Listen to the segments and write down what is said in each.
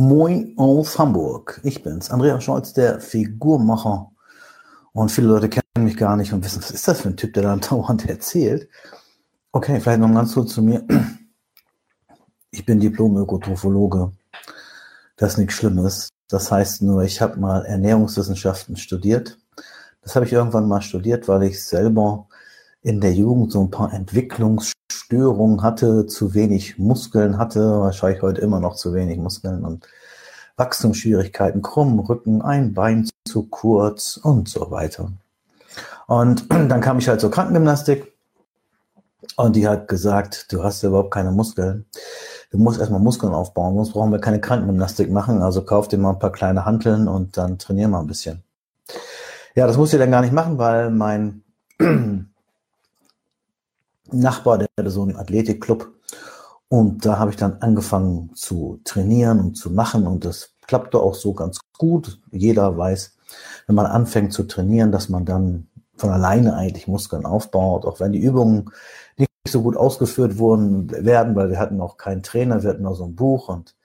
Moin aus Hamburg. Ich bin's, Andreas Scholz, der Figurmacher. Und viele Leute kennen mich gar nicht und wissen, was ist das für ein Typ, der da dauernd erzählt. Okay, vielleicht noch ganz kurz zu mir. Ich bin Diplom-Ökotrophologe. Das ist nichts Schlimmes. Das heißt nur, ich habe mal Ernährungswissenschaften studiert. Das habe ich irgendwann mal studiert, weil ich selber in der Jugend so ein paar Entwicklungsstörungen hatte, zu wenig Muskeln hatte, wahrscheinlich heute immer noch zu wenig Muskeln und Wachstumsschwierigkeiten, krummen Rücken, ein Bein zu kurz und so weiter. Und dann kam ich halt zur Krankengymnastik und die hat gesagt, du hast überhaupt keine Muskeln. Du musst erstmal Muskeln aufbauen, sonst brauchen wir keine Krankengymnastik machen. Also kauf dir mal ein paar kleine Hanteln und dann trainier mal ein bisschen. Ja, das musste ich dann gar nicht machen, weil mein Nachbar, der hatte so einen Athletikclub. Und da habe ich dann angefangen zu trainieren und zu machen. Und das klappte auch so ganz gut. Jeder weiß, wenn man anfängt zu trainieren, dass man dann von alleine eigentlich Muskeln aufbaut, auch wenn die Übungen nicht so gut ausgeführt wurden, werden, weil wir hatten auch keinen Trainer, wir hatten auch so ein Buch und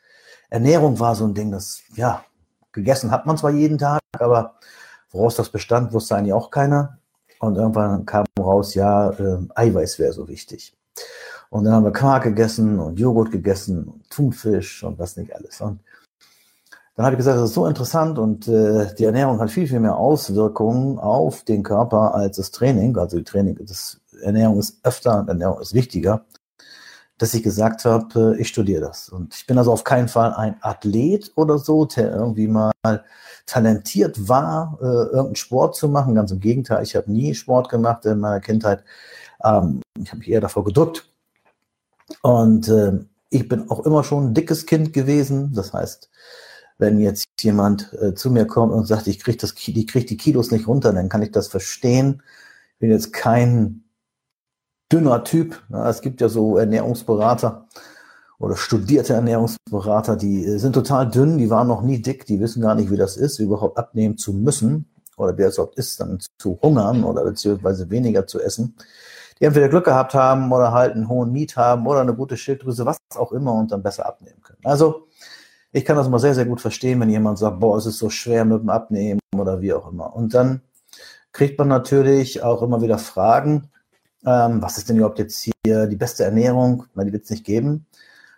Ernährung war so ein Ding, das, ja, gegessen hat man zwar jeden Tag, aber woraus das bestand, wusste eigentlich auch keiner. Und irgendwann kam raus, ja, äh, Eiweiß wäre so wichtig. Und dann haben wir Quark gegessen und Joghurt gegessen und Thunfisch und was nicht alles. Und dann habe ich gesagt, das ist so interessant und äh, die Ernährung hat viel, viel mehr Auswirkungen auf den Körper als das Training. Also die Training, das Ernährung ist öfter Ernährung ist wichtiger, dass ich gesagt habe, äh, ich studiere das. Und ich bin also auf keinen Fall ein Athlet oder so, der irgendwie mal talentiert war, äh, irgendeinen Sport zu machen. Ganz im Gegenteil, ich habe nie Sport gemacht in meiner Kindheit. Ähm, ich habe mich eher davor gedrückt. Und äh, ich bin auch immer schon ein dickes Kind gewesen. Das heißt, wenn jetzt jemand äh, zu mir kommt und sagt, ich kriege krieg die Kilos nicht runter, dann kann ich das verstehen. Ich bin jetzt kein dünner Typ. Es gibt ja so Ernährungsberater, oder studierte Ernährungsberater, die äh, sind total dünn, die waren noch nie dick, die wissen gar nicht, wie das ist, überhaupt abnehmen zu müssen oder wie es überhaupt ist, dann zu hungern oder beziehungsweise weniger zu essen. Die entweder Glück gehabt haben oder halt einen hohen Miet haben oder eine gute Schilddrüse, was auch immer und dann besser abnehmen können. Also ich kann das mal sehr, sehr gut verstehen, wenn jemand sagt, boah, es ist so schwer mit dem Abnehmen oder wie auch immer. Und dann kriegt man natürlich auch immer wieder Fragen, ähm, was ist denn überhaupt jetzt hier die beste Ernährung? Na, die wird es nicht geben.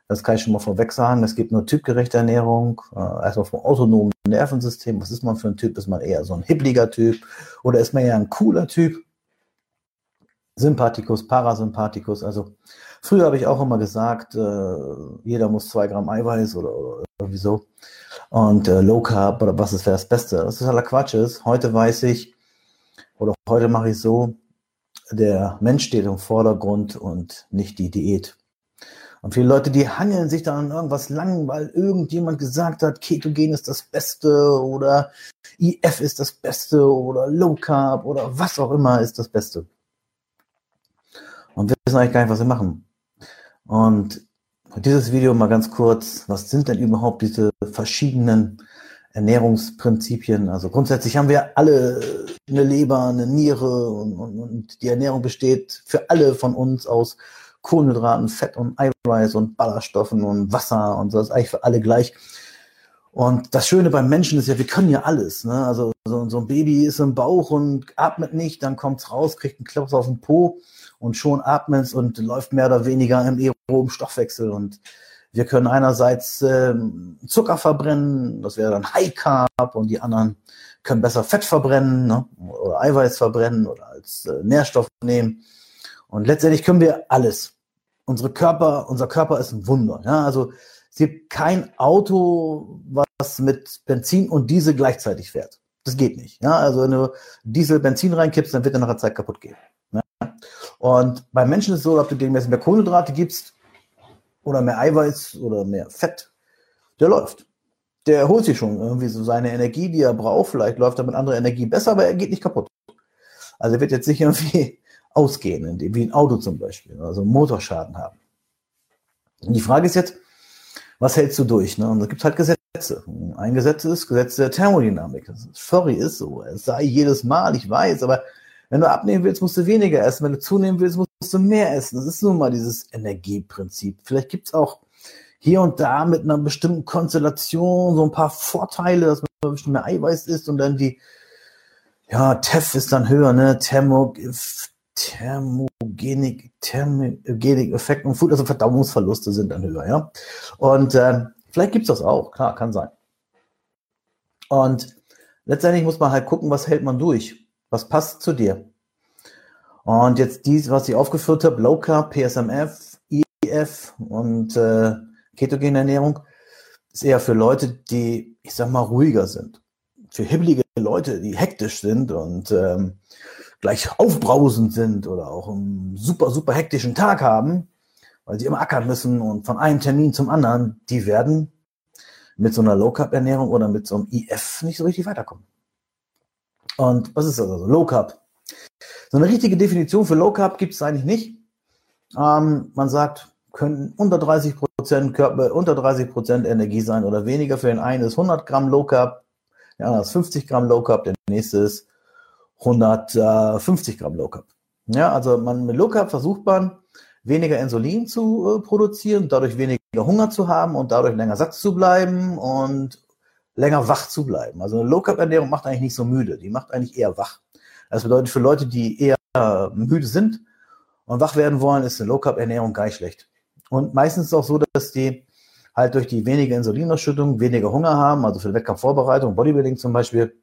Das kann ich schon mal vorweg sagen. Es gibt nur typgerechte Ernährung, äh, erstmal vom autonomen Nervensystem. Was ist man für ein Typ? Ist man eher so ein hippliger Typ oder ist man eher ein cooler Typ? Sympathikus, Parasympathikus. Also früher habe ich auch immer gesagt, äh, jeder muss zwei Gramm Eiweiß oder, oder irgendwie. Und äh, Low Carb oder was ist wäre das Beste? Das ist aller Quatsch. Heute weiß ich, oder heute mache ich so, der Mensch steht im Vordergrund und nicht die Diät. Und viele Leute, die hangeln sich dann an irgendwas lang, weil irgendjemand gesagt hat, Ketogen ist das Beste oder IF ist das Beste oder Low Carb oder was auch immer ist das Beste. Und wir wissen eigentlich gar nicht, was wir machen. Und dieses Video mal ganz kurz, was sind denn überhaupt diese verschiedenen Ernährungsprinzipien? Also grundsätzlich haben wir alle eine Leber, eine Niere und, und, und die Ernährung besteht für alle von uns aus Kohlenhydraten, Fett und Eiweiß und Ballaststoffen und Wasser und so, das ist eigentlich für alle gleich. Und das Schöne beim Menschen ist ja, wir können ja alles. Ne? Also so, so ein Baby ist im Bauch und atmet nicht, dann kommt es raus, kriegt einen Klops auf den Po und schon atmet es und läuft mehr oder weniger im aeroben Stoffwechsel. Und wir können einerseits äh, Zucker verbrennen, das wäre dann High Carb und die anderen können besser Fett verbrennen ne? oder Eiweiß verbrennen oder als äh, Nährstoff nehmen. Und letztendlich können wir alles unsere Körper, unser Körper ist ein Wunder. Ja? Also es gibt kein Auto, was mit Benzin und Diesel gleichzeitig fährt. Das geht nicht. Ja? Also wenn du Diesel Benzin reinkippst, dann wird er nach einer Zeit kaputt gehen. Ja? Und beim Menschen ist es so, ob du dem mehr Kohlenhydrate gibst oder mehr Eiweiß oder mehr Fett, der läuft. Der holt sich schon irgendwie so seine Energie, die er braucht. Vielleicht läuft er mit anderer Energie besser, aber er geht nicht kaputt. Also er wird jetzt nicht irgendwie ausgehen, wie ein Auto zum Beispiel, also Motorschaden haben. Und die Frage ist jetzt, was hältst du durch? Ne? Und da gibt halt Gesetze. Ein Gesetz ist Gesetz der Thermodynamik. Sorry, ist so. Es sei jedes Mal, ich weiß, aber wenn du abnehmen willst, musst du weniger essen. Wenn du zunehmen willst, musst du mehr essen. Das ist nun mal dieses Energieprinzip. Vielleicht gibt es auch hier und da mit einer bestimmten Konstellation so ein paar Vorteile, dass man ein bisschen mehr Eiweiß isst und dann die, ja, TEF ist dann höher, ne? Thermo, Thermogenik, Thermogenik Effekt und Food, also Verdauungsverluste sind dann höher, ja. Und äh, vielleicht gibt's das auch, klar, kann sein. Und letztendlich muss man halt gucken, was hält man durch, was passt zu dir. Und jetzt dies, was ich aufgeführt habe, Low Carb, PSMF, IF und äh, ketogene Ernährung, ist eher für Leute, die, ich sag mal, ruhiger sind. Für hibbelige Leute, die hektisch sind und ähm, gleich aufbrausend sind oder auch einen super, super hektischen Tag haben, weil sie immer ackern müssen und von einem Termin zum anderen, die werden mit so einer Low-Carb-Ernährung oder mit so einem IF nicht so richtig weiterkommen. Und was ist das also? Low Carb. So eine richtige Definition für Low Carb gibt es eigentlich nicht. Ähm, man sagt, können unter 30 Prozent Körper, unter 30 Prozent Energie sein oder weniger. Für den einen ist 100 Gramm Low Carb, der andere ist 50 Gramm Low Carb, der nächste ist 150 Gramm Low Carb. Ja, also man mit Low Carb versucht man weniger Insulin zu äh, produzieren, dadurch weniger Hunger zu haben und dadurch länger satt zu bleiben und länger wach zu bleiben. Also eine Low Carb Ernährung macht eigentlich nicht so müde, die macht eigentlich eher wach. Das bedeutet für Leute, die eher müde sind und wach werden wollen, ist eine Low Carb Ernährung gar nicht schlecht. Und meistens ist es auch so, dass die halt durch die wenige Insulinausschüttung weniger Hunger haben, also für Wettkampfvorbereitung, Bodybuilding zum Beispiel,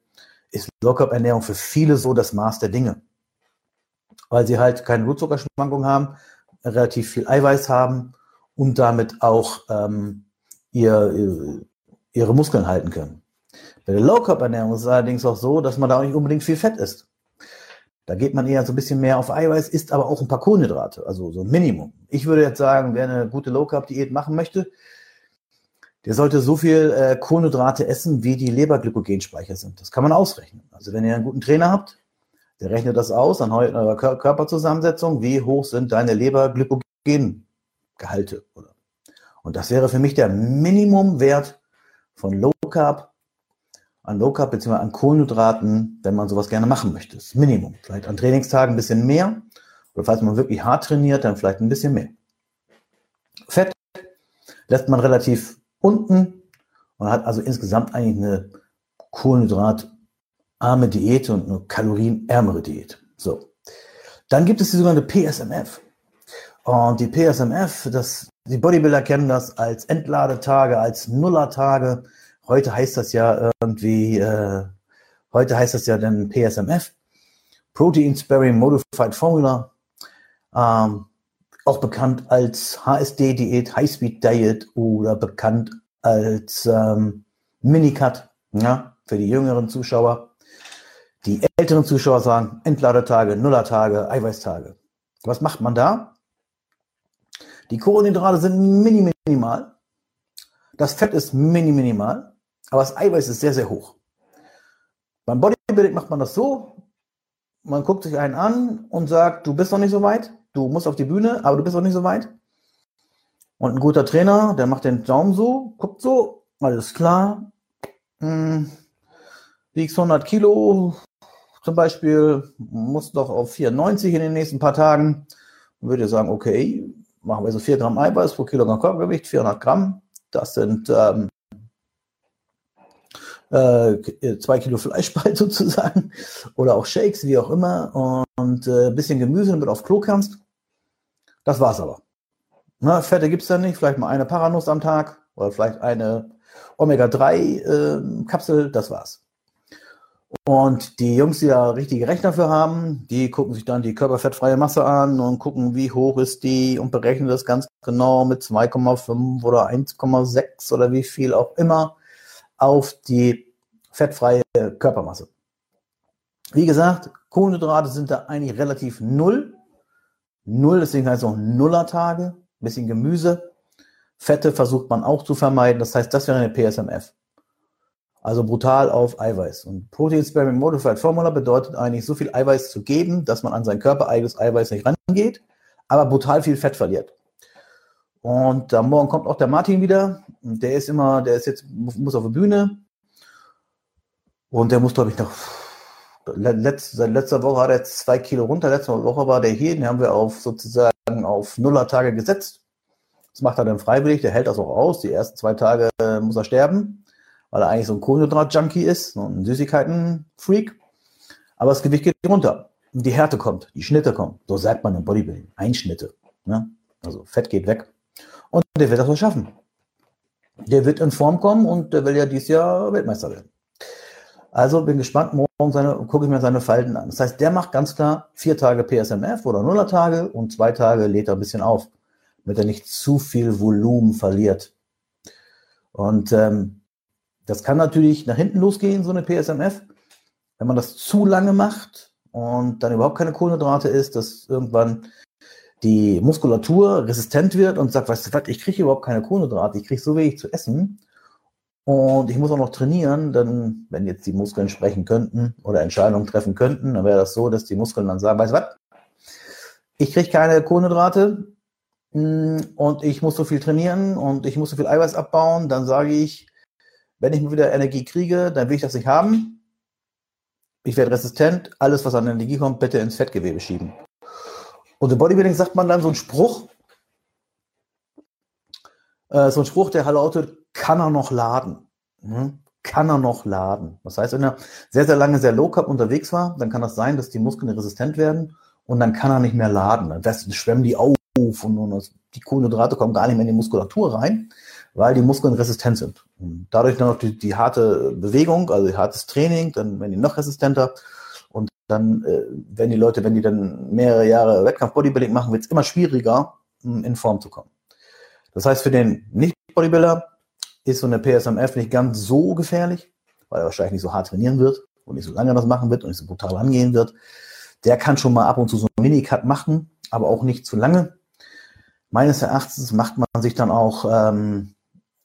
ist Low Carb Ernährung für viele so das Maß der Dinge. Weil sie halt keine Blutzuckerschwankungen haben, relativ viel Eiweiß haben und damit auch ähm, ihr, ihre Muskeln halten können. Bei der Low Carb Ernährung ist es allerdings auch so, dass man da auch nicht unbedingt viel Fett isst. Da geht man eher so ein bisschen mehr auf Eiweiß, isst aber auch ein paar Kohlenhydrate, also so ein Minimum. Ich würde jetzt sagen, wer eine gute Low Carb Diät machen möchte, der sollte so viel äh, Kohlenhydrate essen, wie die Leberglykogenspeicher sind. Das kann man ausrechnen. Also wenn ihr einen guten Trainer habt, der rechnet das aus an eurer Körperzusammensetzung, wie hoch sind deine Leberglykogengehalte. Und das wäre für mich der Minimumwert von Low Carb an Low Carb bzw. an Kohlenhydraten, wenn man sowas gerne machen möchte. Das Minimum. Vielleicht an Trainingstagen ein bisschen mehr. Oder falls man wirklich hart trainiert, dann vielleicht ein bisschen mehr. Fett lässt man relativ unten und hat also insgesamt eigentlich eine kohlenhydratarme Diät und eine kalorienärmere Diät. So. Dann gibt es die sogenannte PSMF. Und die PSMF, das, die Bodybuilder kennen das als Entladetage, als Nullertage. Heute heißt das ja irgendwie, äh, heute heißt das ja dann PSMF, Protein Sparing Modified Formula, ähm, auch bekannt als HSD-Diät, High-Speed Diet oder bekannt als ähm, Minicut, ja, für die jüngeren Zuschauer. Die älteren Zuschauer sagen Entladetage, Nullertage, Eiweißtage. Was macht man da? Die Kohlenhydrate sind minimal. Das Fett ist minimal. Aber das Eiweiß ist sehr, sehr hoch. Beim Bodybuilding macht man das so, man guckt sich einen an und sagt, du bist noch nicht so weit, du musst auf die Bühne, aber du bist noch nicht so weit. Und ein guter Trainer, der macht den Daumen so, guckt so, alles klar, hm, wiegst 100 Kilo zum Beispiel, musst doch auf 94 in den nächsten paar Tagen, dann würde sagen, okay, machen wir so 4 Gramm Eiweiß pro Kilogramm Körpergewicht, 400 Gramm, das sind ähm, äh, zwei Kilo Fleischspalt sozusagen oder auch Shakes, wie auch immer und äh, bisschen Gemüse, damit du auf Klo kannst. Das war's aber. Na, Fette gibt's da nicht, vielleicht mal eine Paranuss am Tag oder vielleicht eine Omega-3-Kapsel, äh, das war's. Und die Jungs, die da richtige Rechner für haben, die gucken sich dann die körperfettfreie Masse an und gucken, wie hoch ist die und berechnen das ganz genau mit 2,5 oder 1,6 oder wie viel auch immer auf die fettfreie Körpermasse. Wie gesagt, Kohlenhydrate sind da eigentlich relativ null. Null, deswegen heißt es auch Nullertage. Ein bisschen Gemüse. Fette versucht man auch zu vermeiden. Das heißt, das wäre eine PSMF. Also brutal auf Eiweiß. Und Protein Sparing Modified Formula bedeutet eigentlich, so viel Eiweiß zu geben, dass man an sein körpereigenes Eiweiß nicht rangeht, aber brutal viel Fett verliert. Und am Morgen kommt auch der Martin wieder. Der ist immer, der ist jetzt, muss auf die Bühne. Und der muss, glaube ich, noch, letzt, seit letzter Woche hat er jetzt zwei Kilo runter. Letzte Woche war der hier, den haben wir auf sozusagen auf Nullertage gesetzt. Das macht er dann freiwillig, der hält das auch aus. Die ersten zwei Tage äh, muss er sterben, weil er eigentlich so ein Kohlenhydrat-Junkie ist, so ein Süßigkeiten-Freak. Aber das Gewicht geht runter. Und die Härte kommt, die Schnitte kommen. So sagt man im Bodybuilding. Einschnitte. Ne? Also Fett geht weg. Und der wird das auch schaffen. Der wird in Form kommen und der will ja dieses Jahr Weltmeister werden. Also bin gespannt, morgen seine, gucke ich mir seine Falten an. Das heißt, der macht ganz klar vier Tage PSMF oder Nuller Tage und zwei Tage lädt er ein bisschen auf, damit er nicht zu viel Volumen verliert. Und ähm, das kann natürlich nach hinten losgehen, so eine PSMF. Wenn man das zu lange macht und dann überhaupt keine Kohlenhydrate ist, dass irgendwann die Muskulatur resistent wird und sagt, weißt du was, ich kriege überhaupt keine Kohlenhydrate, ich kriege so wenig zu essen und ich muss auch noch trainieren, dann, wenn jetzt die Muskeln sprechen könnten oder Entscheidungen treffen könnten, dann wäre das so, dass die Muskeln dann sagen, weißt du was, ich kriege keine Kohlenhydrate mm, und ich muss so viel trainieren und ich muss so viel Eiweiß abbauen, dann sage ich, wenn ich wieder Energie kriege, dann will ich das nicht haben. Ich werde resistent, alles, was an Energie kommt, bitte ins Fettgewebe schieben. Und im Bodybuilding sagt man dann so einen Spruch, äh, so ein Spruch, der lautet, kann er noch laden? Hm? Kann er noch laden? Das heißt, wenn er sehr, sehr lange sehr low carb unterwegs war, dann kann das sein, dass die Muskeln resistent werden und dann kann er nicht mehr laden. Dann schwemmen die auf und, und die Kohlenhydrate kommen gar nicht mehr in die Muskulatur rein, weil die Muskeln resistent sind. Und dadurch dann noch die, die harte Bewegung, also hartes Training, dann werden die noch resistenter. Dann, äh, wenn die Leute, wenn die dann mehrere Jahre Wettkampf-Bodybuilding machen, wird es immer schwieriger, in Form zu kommen. Das heißt, für den Nicht-Bodybuilder ist so eine PSMF nicht ganz so gefährlich, weil er wahrscheinlich nicht so hart trainieren wird und nicht so lange das machen wird und nicht so brutal angehen wird. Der kann schon mal ab und zu so einen Minicut machen, aber auch nicht zu lange. Meines Erachtens macht man sich dann auch, ähm,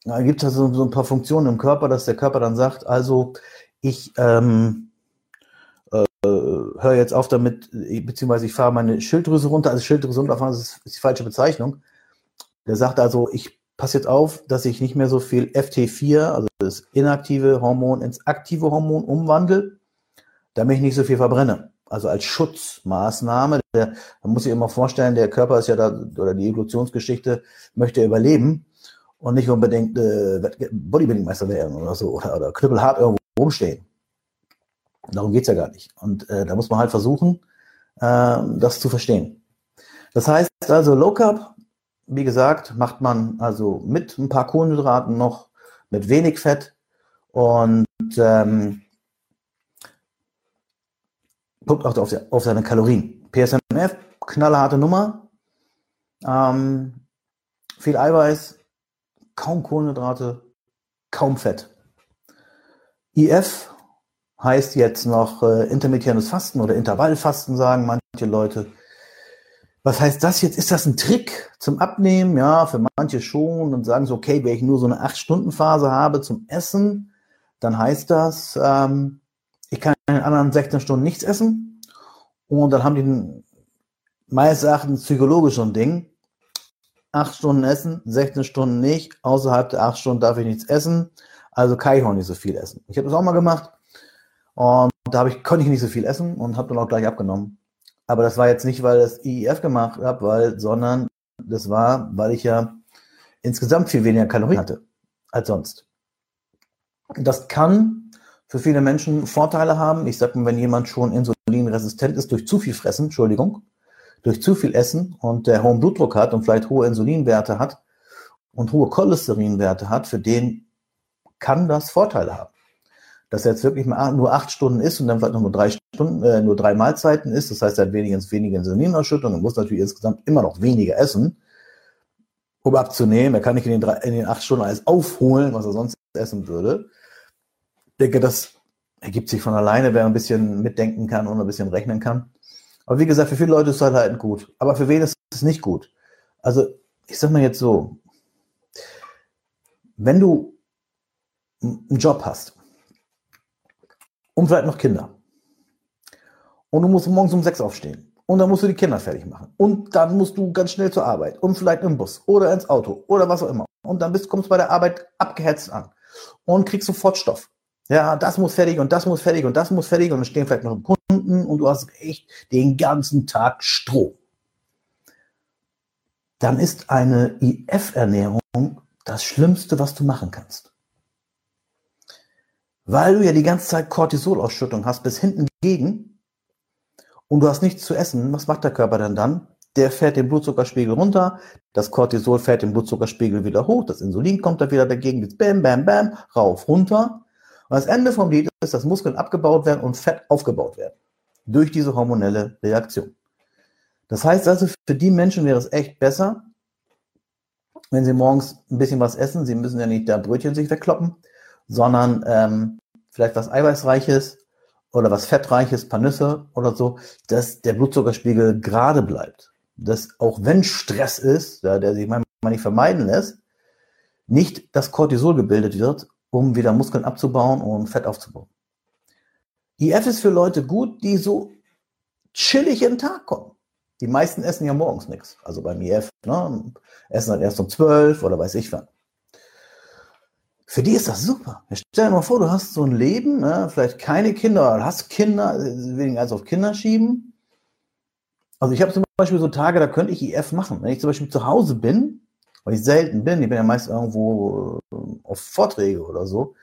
da gibt es so, so ein paar Funktionen im Körper, dass der Körper dann sagt, also ich ähm, äh, höre jetzt auf damit, beziehungsweise ich fahre meine Schilddrüse runter, also Schilddrüse runterfahren, das ist die falsche Bezeichnung. Der sagt also, ich passe jetzt auf, dass ich nicht mehr so viel FT4, also das inaktive Hormon, ins aktive Hormon umwandle, damit ich nicht so viel verbrenne. Also als Schutzmaßnahme. Der, man muss sich immer vorstellen, der Körper ist ja da, oder die Evolutionsgeschichte möchte überleben und nicht unbedingt äh, Bodybuilding-Meister werden oder so oder, oder knüppelhart irgendwo rumstehen. Darum geht's ja gar nicht. Und äh, da muss man halt versuchen, äh, das zu verstehen. Das heißt also, Low Carb wie gesagt, macht man also mit ein paar Kohlenhydraten noch, mit wenig Fett und ähm, guckt auch auf, auf, seine Kalorien. PSMF, knallharte Nummer, ähm, viel Eiweiß, kaum Kohlenhydrate, kaum Fett. IF heißt jetzt noch äh, intermittierendes Fasten oder Intervallfasten, sagen manche Leute. Was heißt das jetzt? Ist das ein Trick zum Abnehmen? Ja, für manche schon und sagen so, okay, wenn ich nur so eine 8-Stunden-Phase habe zum Essen, dann heißt das, ähm, ich kann in den anderen 16 Stunden nichts essen. Und dann haben die meines Erachtens psychologisch so ein Ding. 8 Stunden essen, 16 Stunden nicht. Außerhalb der 8 Stunden darf ich nichts essen. Also kann ich auch nicht so viel essen. Ich habe das auch mal gemacht. Und da ich, konnte ich nicht so viel essen und habe dann auch gleich abgenommen. Aber das war jetzt nicht, weil das IIF gemacht habe, weil, sondern das war, weil ich ja insgesamt viel weniger Kalorien hatte als sonst. Das kann für viele Menschen Vorteile haben. Ich sage mal, wenn jemand schon insulinresistent ist durch zu viel Fressen, Entschuldigung, durch zu viel Essen und der hohen Blutdruck hat und vielleicht hohe Insulinwerte hat und hohe Cholesterinwerte hat, für den kann das Vorteile haben dass er jetzt wirklich nur acht Stunden ist und dann vielleicht noch nur drei Stunden, äh, nur drei Mahlzeiten ist. Das heißt, er hat weniger, weniger Insulinausschüttung und muss natürlich insgesamt immer noch weniger essen, um abzunehmen. Er kann nicht in den, drei, in den acht Stunden alles aufholen, was er sonst essen würde. Ich denke, das ergibt sich von alleine, wer ein bisschen mitdenken kann und ein bisschen rechnen kann. Aber wie gesagt, für viele Leute ist es halt gut. Aber für wen ist es nicht gut? Also, ich sag mal jetzt so, wenn du einen Job hast und vielleicht noch Kinder. Und du musst morgens um sechs aufstehen. Und dann musst du die Kinder fertig machen. Und dann musst du ganz schnell zur Arbeit. Und vielleicht im Bus oder ins Auto oder was auch immer. Und dann bist, kommst du bei der Arbeit abgehetzt an. Und kriegst sofort Stoff. Ja, das muss fertig und das muss fertig und das muss fertig. Und dann stehen vielleicht noch Kunden und du hast echt den ganzen Tag Stroh. dann ist eine IF-Ernährung das Schlimmste, was du machen kannst. Weil du ja die ganze Zeit Cortisolausschüttung hast, bis hinten gegen, und du hast nichts zu essen, was macht der Körper denn dann? Der fährt den Blutzuckerspiegel runter, das Cortisol fährt den Blutzuckerspiegel wieder hoch, das Insulin kommt da wieder dagegen, jetzt bam, bam, bam, rauf, runter. Und das Ende vom Lied ist, dass Muskeln abgebaut werden und Fett aufgebaut werden. Durch diese hormonelle Reaktion. Das heißt also, für die Menschen wäre es echt besser, wenn sie morgens ein bisschen was essen. Sie müssen ja nicht da Brötchen sich wegkloppen, sondern ähm, vielleicht was Eiweißreiches oder was Fettreiches, paar Nüsse oder so, dass der Blutzuckerspiegel gerade bleibt. Dass auch wenn Stress ist, ja, der sich manchmal nicht vermeiden lässt, nicht das Cortisol gebildet wird, um wieder Muskeln abzubauen und Fett aufzubauen. IF ist für Leute gut, die so chillig in den Tag kommen. Die meisten essen ja morgens nichts. Also beim IF, ne? essen dann erst um 12 oder weiß ich wann. Für die ist das super. Stell dir mal vor, du hast so ein Leben, ne? vielleicht keine Kinder oder hast Kinder, weniger als auf Kinder schieben. Also ich habe zum Beispiel so Tage, da könnte ich IF machen. Wenn ich zum Beispiel zu Hause bin, weil ich selten bin, ich bin ja meist irgendwo äh, auf Vorträge oder so,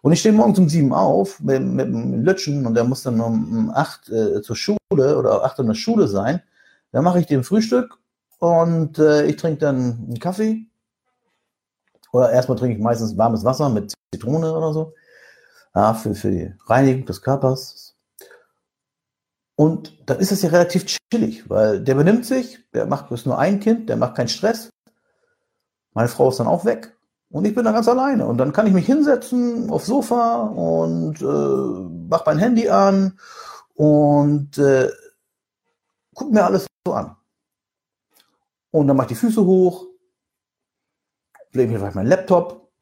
und ich stehe morgens um sieben auf mit, mit dem Lütschen und der muss dann um acht äh, zur Schule oder acht in der Schule sein, dann mache ich dem Frühstück und äh, ich trinke dann einen Kaffee. Oder erstmal trinke ich meistens warmes Wasser mit Zitrone oder so. Ja, für, für die Reinigung des Körpers. Und dann ist es ja relativ chillig, weil der benimmt sich, der macht bloß nur ein Kind, der macht keinen Stress. Meine Frau ist dann auch weg und ich bin da ganz alleine. Und dann kann ich mich hinsetzen aufs Sofa und äh, mach mein Handy an und äh, guck mir alles so an. Und dann mach ich die Füße hoch, lege mir vielleicht meinen Laptop,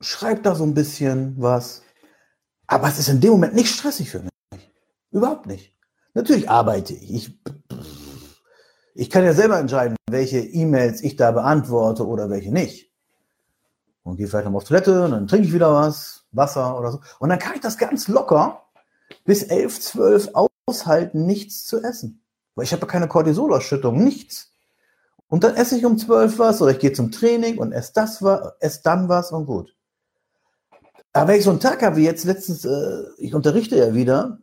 schreibe da so ein bisschen was. Aber es ist in dem Moment nicht stressig für mich. Überhaupt nicht. Natürlich arbeite ich. Ich, ich kann ja selber entscheiden, welche E-Mails ich da beantworte oder welche nicht. Und gehe vielleicht noch auf Toilette und dann trinke ich wieder was, Wasser oder so. Und dann kann ich das ganz locker bis elf, zwölf aushalten, nichts zu essen. Weil ich habe keine Cortisolausschüttung, nichts. Und dann esse ich um zwölf was oder ich gehe zum Training und esse das was, esse dann was und gut. Aber wenn ich so einen Tag habe wie jetzt letztens, äh, ich unterrichte ja wieder,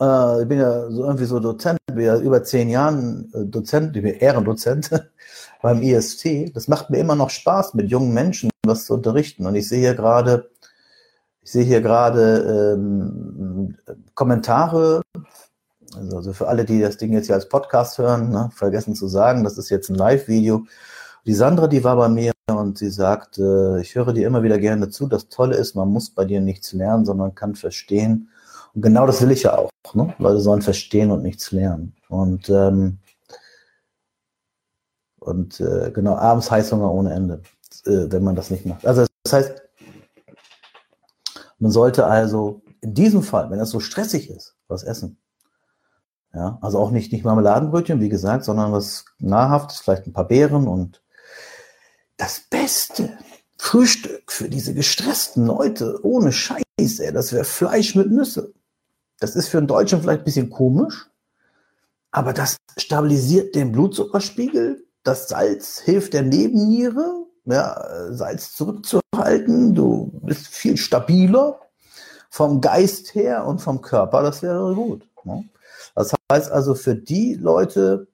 äh, ich bin ja so irgendwie so Dozent, bin ja über zehn Jahren äh, Dozent, ich bin Ehrendozent beim IST. Das macht mir immer noch Spaß, mit jungen Menschen was zu unterrichten. Und ich sehe hier gerade, ich sehe hier gerade ähm, Kommentare also, also für alle, die das Ding jetzt hier als Podcast hören, ne, vergessen zu sagen, das ist jetzt ein Live-Video. Die Sandra, die war bei mir und sie sagt, äh, ich höre dir immer wieder gerne zu. Das Tolle ist, man muss bei dir nichts lernen, sondern kann verstehen. Und genau das will ich ja auch. Ne? Leute sollen verstehen und nichts lernen. Und, ähm, und äh, genau, abends Heißhunger ohne Ende, äh, wenn man das nicht macht. Also das heißt, man sollte also in diesem Fall, wenn es so stressig ist, was essen. Ja, also auch nicht, nicht Marmeladenbrötchen, wie gesagt, sondern was nahrhaftes, vielleicht ein paar Beeren und das beste Frühstück für diese gestressten Leute ohne Scheiße, das wäre Fleisch mit Nüsse. Das ist für einen Deutschen vielleicht ein bisschen komisch, aber das stabilisiert den Blutzuckerspiegel. Das Salz hilft der Nebenniere, ja, Salz zurückzuhalten. Du bist viel stabiler vom Geist her und vom Körper. Das wäre gut. Ne? Das heißt also, für die Leute,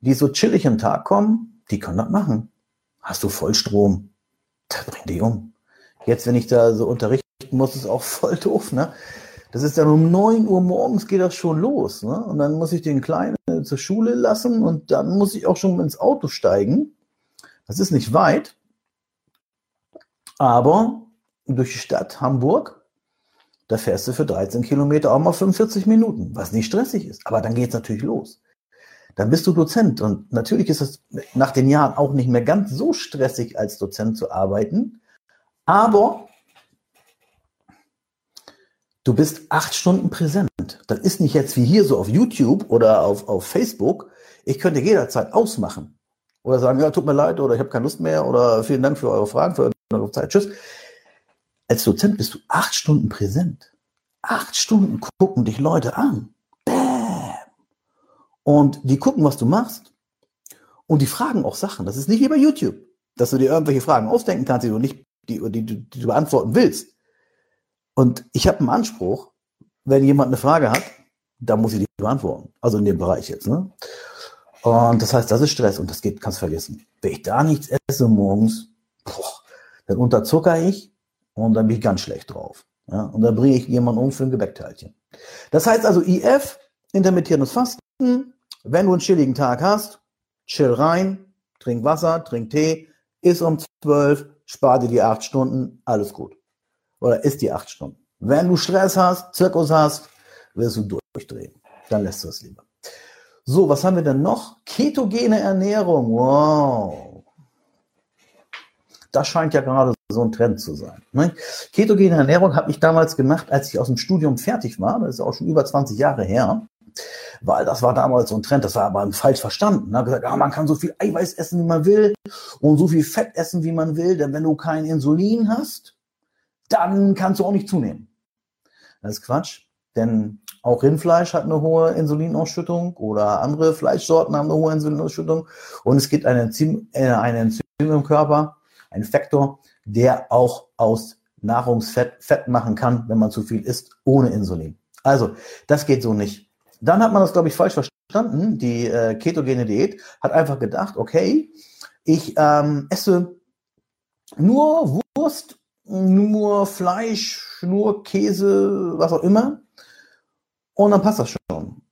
die so chillig im Tag kommen, die können das machen. Hast du Vollstrom, das bringt dich um. Jetzt, wenn ich da so unterrichten muss, ist auch voll doof, ne? Das ist dann um 9 Uhr morgens geht das schon los, ne? Und dann muss ich den Kleinen zur Schule lassen und dann muss ich auch schon ins Auto steigen. Das ist nicht weit, aber durch die Stadt Hamburg da fährst du für 13 Kilometer auch mal 45 Minuten, was nicht stressig ist. Aber dann geht es natürlich los. Dann bist du Dozent. Und natürlich ist es nach den Jahren auch nicht mehr ganz so stressig, als Dozent zu arbeiten. Aber du bist acht Stunden präsent. Das ist nicht jetzt wie hier so auf YouTube oder auf, auf Facebook. Ich könnte jederzeit ausmachen. Oder sagen, ja, tut mir leid, oder ich habe keine Lust mehr, oder vielen Dank für eure Fragen, für eure Zeit. Tschüss. Als Dozent bist du acht Stunden präsent. Acht Stunden gucken dich Leute an. Bäm. Und die gucken, was du machst. Und die fragen auch Sachen. Das ist nicht wie bei YouTube, dass du dir irgendwelche Fragen ausdenken kannst, die du nicht, die, die, die, die du beantworten willst. Und ich habe einen Anspruch, wenn jemand eine Frage hat, dann muss ich die beantworten. Also in dem Bereich jetzt. Ne? Und das heißt, das ist Stress und das geht, kannst vergessen. Wenn ich da nichts esse morgens, boah, dann unterzucker ich und dann bin ich ganz schlecht drauf. Ja? Und dann bringe ich jemanden um für ein Gebäckteilchen. Das heißt also IF, intermittierendes Fasten, wenn du einen chilligen Tag hast, chill rein, trink Wasser, trink Tee, iss um zwölf, spar dir die acht Stunden, alles gut. Oder isst die acht Stunden. Wenn du Stress hast, Zirkus hast, wirst du durchdrehen. Dann lässt du es lieber. So, was haben wir denn noch? Ketogene Ernährung. Wow. Das scheint ja gerade so ein Trend zu sein. Ne? Ketogene Ernährung habe ich damals gemacht, als ich aus dem Studium fertig war. Das ist auch schon über 20 Jahre her. Weil das war damals so ein Trend, das war aber falsch verstanden. Hat gesagt, ja, man kann so viel Eiweiß essen, wie man will und so viel Fett essen, wie man will, denn wenn du kein Insulin hast, dann kannst du auch nicht zunehmen. Das ist Quatsch, denn auch Rindfleisch hat eine hohe Insulinausschüttung oder andere Fleischsorten haben eine hohe Insulinausschüttung und es gibt ein Enzym, äh, ein Enzym im Körper, ein Faktor, der auch aus Nahrungsfett Fett machen kann, wenn man zu viel isst, ohne Insulin. Also, das geht so nicht. Dann hat man das, glaube ich, falsch verstanden. Die äh, ketogene Diät hat einfach gedacht, okay, ich ähm, esse nur Wurst, nur Fleisch, nur Käse, was auch immer. Und dann passt das schon.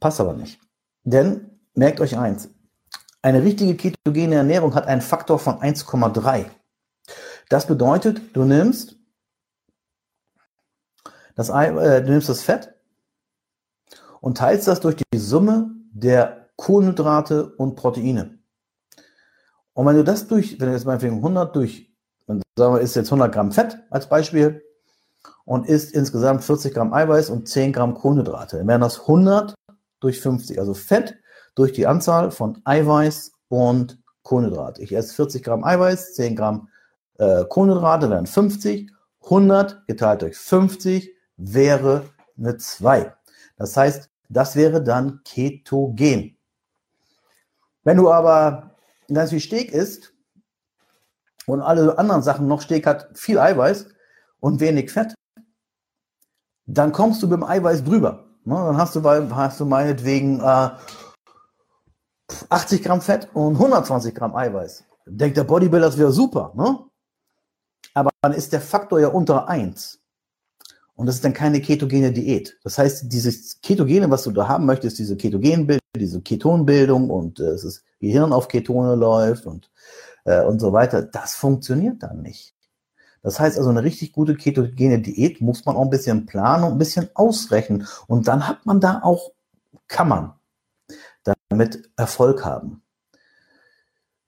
Passt aber nicht. Denn merkt euch eins, eine richtige ketogene Ernährung hat einen Faktor von 1,3. Das bedeutet, du nimmst das, äh, du nimmst das Fett und teilst das durch die Summe der Kohlenhydrate und Proteine. Und wenn du das durch, wenn du jetzt meinetwegen 100 durch, sagen wir, ist jetzt 100 Gramm Fett als Beispiel und isst insgesamt 40 Gramm Eiweiß und 10 Gramm Kohlenhydrate, dann wären das 100 durch 50, also Fett durch die Anzahl von Eiweiß und Kohlenhydrate. Ich esse 40 Gramm Eiweiß, 10 Gramm äh, Kohlenhydrate wären 50, 100 geteilt durch 50 wäre eine 2. Das heißt, das wäre dann ketogen. Wenn du aber ganz viel Steak isst und alle anderen Sachen noch Steak hat viel Eiweiß und wenig Fett, dann kommst du beim Eiweiß drüber. Ne? Dann hast du, hast du meinetwegen äh, 80 Gramm Fett und 120 Gramm Eiweiß. Denkt der Bodybuilder, das wäre super. Ne? Aber dann ist der Faktor ja unter 1. Und das ist dann keine ketogene Diät. Das heißt, dieses Ketogene, was du da haben möchtest, diese Ketogenbildung, diese Ketonbildung und äh, das Gehirn auf Ketone läuft und, äh, und so weiter, das funktioniert dann nicht. Das heißt also, eine richtig gute ketogene Diät muss man auch ein bisschen planen und ein bisschen ausrechnen. Und dann hat man da auch, kann man damit Erfolg haben.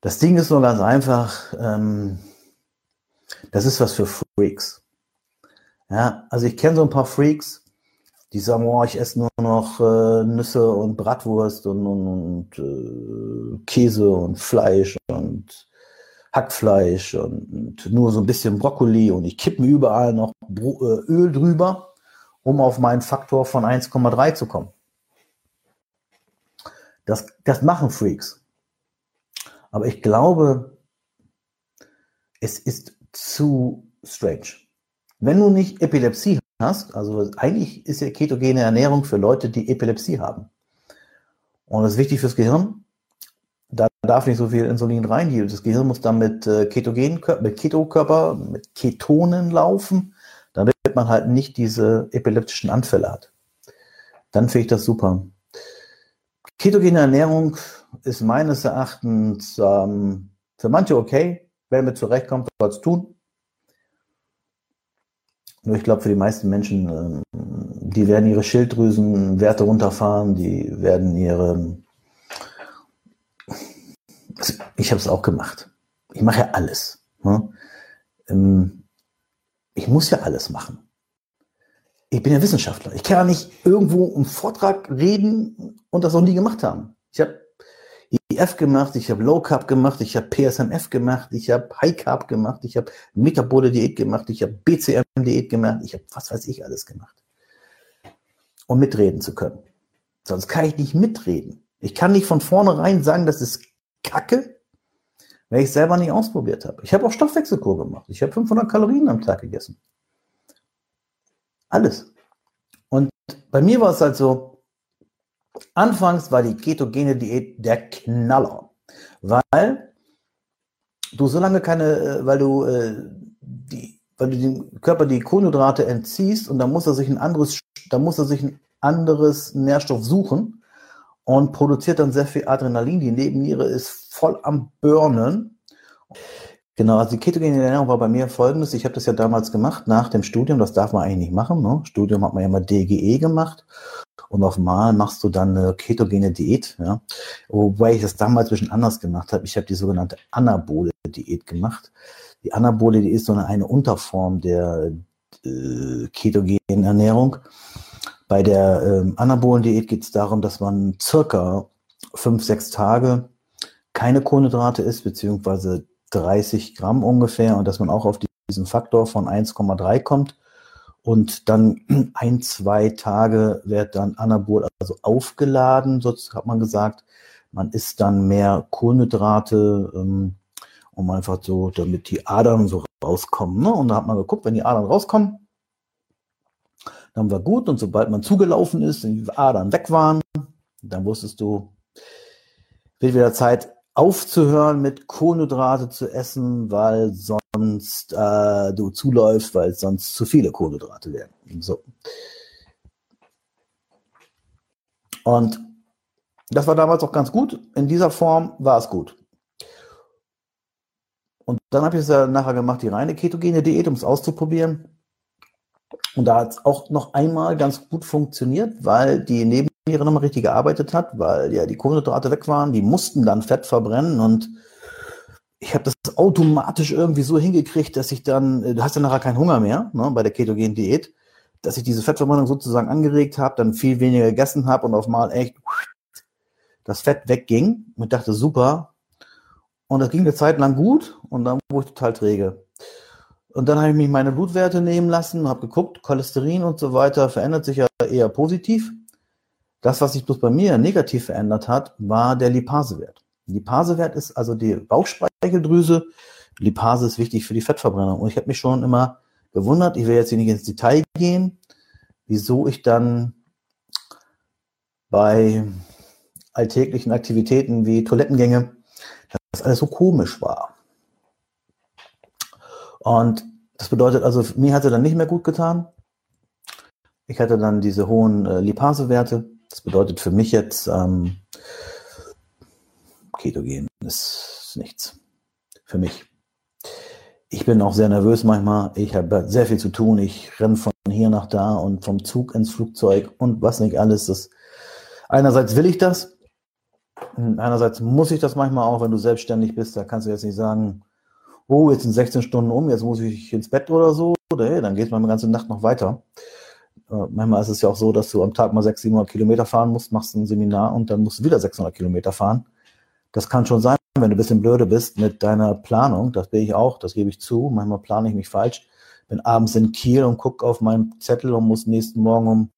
Das Ding ist nur ganz einfach, ähm, das ist was für Freaks. Ja, also ich kenne so ein paar Freaks, die sagen, oh, ich esse nur noch äh, Nüsse und Bratwurst und, und, und äh, Käse und Fleisch und Hackfleisch und, nur so ein bisschen Brokkoli und ich kippe mir überall noch Bro äh, Öl drüber, um auf meinen Faktor von 1,3 zu kommen. Das, das machen Freaks. Aber ich glaube, es ist zu strange. Wenn du nicht Epilepsie hast, also eigentlich ist ja ketogene Ernährung für Leute, die Epilepsie haben. Und das ist wichtig fürs Gehirn. Da darf nicht so viel Insulin rein. Das Gehirn muss dann mit äh, Ketogen, mit Ketokörper, mit Ketonen laufen, damit man halt nicht diese epileptischen Anfälle hat. Dann finde ich das super. Ketogene Ernährung ist meines Erachtens ähm, für manche okay. Wer damit zurechtkommt, soll es tun. Nur ich glaube, für die meisten Menschen, ähm, die werden ihre Schilddrüsenwerte runterfahren, die werden ihre. Ich habe es auch gemacht. Ich mache ja alles. Ne? Ähm, ich muss ja alles machen. Ich bin ja Wissenschaftler. Ich kann ja nicht irgendwo einen Vortrag reden und das noch nie gemacht haben. Ich habe IF gemacht, ich habe Low Carb gemacht, ich habe PSMF gemacht, ich habe High Carb gemacht, ich habe Metabole Diät gemacht, ich habe BCM Diät gemacht, ich habe was weiß ich alles gemacht. Um mitreden zu können. Sonst kann ich nicht mitreden. Ich kann nicht von vornherein sagen, das ist Kacke, wenn ich selber nicht ausprobiert habe. Ich habe auch Stoffwechselkur gemacht. Ich habe 500 Kalorien am Tag gegessen. Alles. Und bei mir war es halt so, anfangs war die ketogene Diät der Knaller, weil du so lange keine, äh, weil du äh, die, weil du dem Körper die Kohlenhydrate entziehst und dann muss er sich ein anderes, da muss er sich ein anderes Nährstoff suchen und produziert dann sehr viel Adrenalin. Die Nebenniere ist voll am Burnen. Genau, also die ketogene Ernährung war bei mir folgendes. Ich habe das ja damals gemacht nach dem Studium. Das darf man eigentlich nicht machen. Ne? Studium hat man ja mal DGE gemacht. Und auf Mal machst du dann eine ketogene Diät. Ja? Wobei ich das damals ein bisschen anders gemacht habe. Ich habe die sogenannte anabole Diät gemacht. Die anabole Diät ist so eine, eine Unterform der äh, ketogenen Ernährung. Bei der ähm, anabolen Diät geht es darum, dass man circa fünf, sechs Tage keine Kohlenhydrate isst, beziehungsweise 30 Gramm ungefähr und dass man auch auf diesen Faktor von 1,3 kommt. Und dann ein, zwei Tage wird dann Anabol also aufgeladen, so hat man gesagt. Man isst dann mehr Kohlenhydrate, ähm, um einfach so, damit die Adern so rauskommen. Ne? Und da hat man geguckt, wenn die Adern rauskommen, dann war gut. Und sobald man zugelaufen ist und die Adern weg waren, dann wusstest du, wird wieder Zeit, aufzuhören mit Kohlenhydrate zu essen, weil sonst äh, du zuläufst, weil sonst zu viele Kohlenhydrate werden. So. Und das war damals auch ganz gut. In dieser Form war es gut. Und dann habe ich es ja nachher gemacht, die reine ketogene Diät, um es auszuprobieren. Und da hat es auch noch einmal ganz gut funktioniert, weil die neben Niere nochmal richtig gearbeitet hat, weil ja die Kohlenhydrate weg waren, die mussten dann Fett verbrennen und ich habe das automatisch irgendwie so hingekriegt, dass ich dann, äh, du hast ja nachher keinen Hunger mehr ne, bei der ketogenen Diät, dass ich diese Fettverbrennung sozusagen angeregt habe, dann viel weniger gegessen habe und auf mal echt das Fett wegging und dachte, super. Und das ging eine Zeit lang gut und dann wurde ich total träge. Und dann habe ich mich meine Blutwerte nehmen lassen, habe geguckt, Cholesterin und so weiter verändert sich ja eher positiv. Das, was sich bloß bei mir negativ verändert hat, war der Lipasewert. Lipasewert ist also die Bauchspeicheldrüse. Lipase ist wichtig für die Fettverbrennung. Und ich habe mich schon immer gewundert, ich will jetzt hier nicht ins Detail gehen, wieso ich dann bei alltäglichen Aktivitäten wie Toilettengänge, das alles so komisch war. Und das bedeutet also, mir hat er dann nicht mehr gut getan. Ich hatte dann diese hohen äh, Lipasewerte das bedeutet für mich jetzt, ähm, Ketogen ist nichts. Für mich. Ich bin auch sehr nervös manchmal. Ich habe sehr viel zu tun. Ich renne von hier nach da und vom Zug ins Flugzeug und was nicht alles. Das, einerseits will ich das. Einerseits muss ich das manchmal auch, wenn du selbstständig bist. Da kannst du jetzt nicht sagen, oh, jetzt sind 16 Stunden um, jetzt muss ich ins Bett oder so. Oder hey, dann geht es meine ganze Nacht noch weiter. Äh, manchmal ist es ja auch so, dass du am Tag mal 600, 700 Kilometer fahren musst, machst ein Seminar und dann musst du wieder 600 Kilometer fahren. Das kann schon sein, wenn du ein bisschen blöde bist mit deiner Planung. Das bin ich auch, das gebe ich zu. Manchmal plane ich mich falsch. Bin abends in Kiel und gucke auf meinen Zettel und muss nächsten Morgen um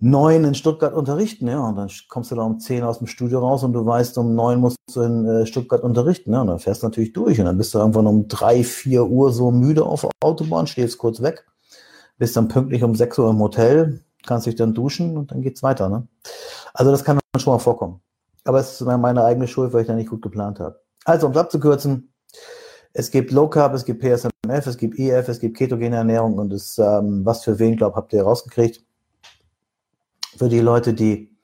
neun in Stuttgart unterrichten, ja, und dann kommst du da um zehn aus dem Studio raus und du weißt, um neun musst du in äh, Stuttgart unterrichten, ja, und dann fährst du natürlich durch und dann bist du irgendwann um drei, vier Uhr so müde auf der Autobahn, stehst kurz weg bist dann pünktlich um 6 Uhr im Hotel, kannst dich dann duschen und dann geht's weiter. Ne? Also das kann schon mal vorkommen. Aber es ist meine eigene Schuld, weil ich da nicht gut geplant habe. Also, um es abzukürzen, es gibt Low Carb, es gibt PSMF, es gibt EF, es gibt ketogene Ernährung und es, ähm, was für wen, glaube habt ihr rausgekriegt. Für die Leute, die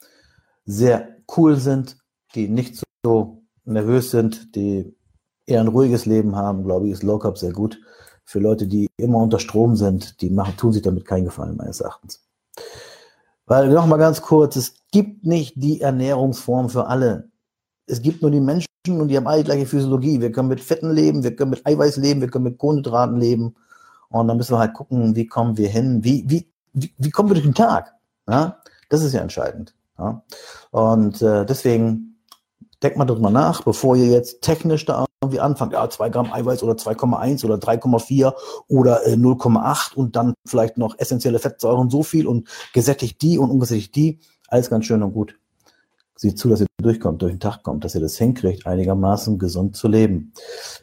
sehr cool sind, die nicht so nervös sind, die eher ein ruhiges Leben haben, glaube ich, ist Low Carb sehr gut für Leute, die immer unter Strom sind, die machen, tun sich damit keinen Gefallen, meines Erachtens. Weil, noch ganz kurz, es gibt nicht die Ernährungsform für alle. Es gibt nur die Menschen und die haben alle die gleiche Physiologie. Wir können mit Fetten leben, wir können mit Eiweiß leben, wir können mit Kohlenhydraten leben. Und dann müssen wir halt gucken, wie kommen wir hin, wie, wie, wie, wie kommen wir durch den Tag. Ja? Das ist ja entscheidend. Ja? Und äh, deswegen denkt mal drüber nach, bevor ihr jetzt technisch da irgendwie anfangen, ja, 2 Gramm Eiweiß oder 2,1 oder 3,4 oder äh, 0,8 und dann vielleicht noch essentielle Fettsäuren so viel und gesättigt die und ungesättigt die. Alles ganz schön und gut. Seht zu, dass ihr durchkommt, durch den Tag kommt, dass ihr das hinkriegt, einigermaßen gesund zu leben.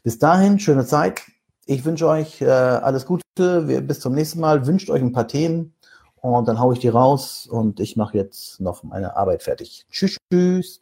Bis dahin, schöne Zeit. Ich wünsche euch äh, alles Gute. Wir, bis zum nächsten Mal. Wünscht euch ein paar Themen und dann haue ich die raus und ich mache jetzt noch meine Arbeit fertig. Tschüss, tschüss.